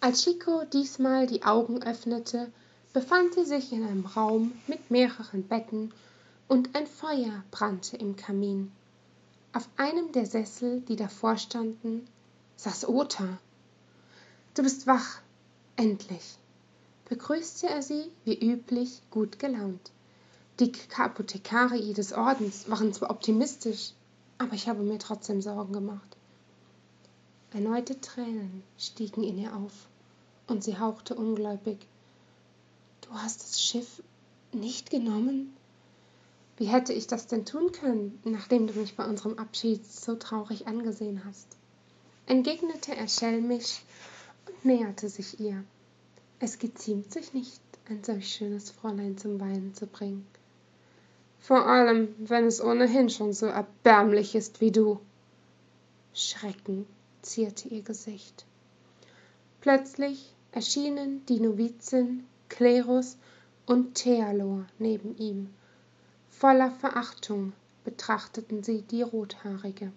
als chico diesmal die augen öffnete befand sie sich in einem raum mit mehreren betten und ein feuer brannte im kamin. Auf einem der sessel die davor standen saß ota. Du bist wach. Endlich. Begrüßte er sie wie üblich gut gelaunt. Die apothekare des ordens waren zwar optimistisch aber ich habe mir trotzdem sorgen gemacht erneute tränen stiegen in ihr auf und sie hauchte ungläubig. Du hast das schiff nicht genommen? Wie hätte ich das denn tun können nachdem du mich bei unserem abschied so traurig angesehen hast? Entgegnete er schelmisch und näherte sich ihr. Es geziemt sich nicht ein solch schönes fräulein zum weinen zu bringen. Vor allem wenn es ohnehin schon so erbärmlich ist wie du. Schrecken zierte ihr gesicht. Plötzlich erschienen die novizin klerus und thealor neben ihm. Voller verachtung betrachteten sie die rothaarige.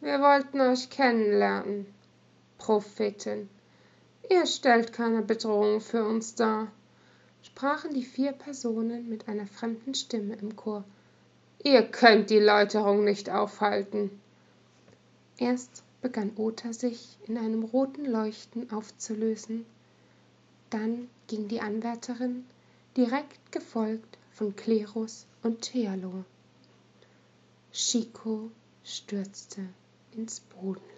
Wir wollten euch kennenlernen prophetin. Ihr stellt keine bedrohung für uns dar sprachen die vier personen mit einer fremden stimme im chor. Ihr könnt die läuterung nicht aufhalten. Erst begann ota sich in einem roten leuchten aufzulösen. Dann ging die anwärterin direkt gefolgt von klerus und thealor Chico stürzte ins bodenlose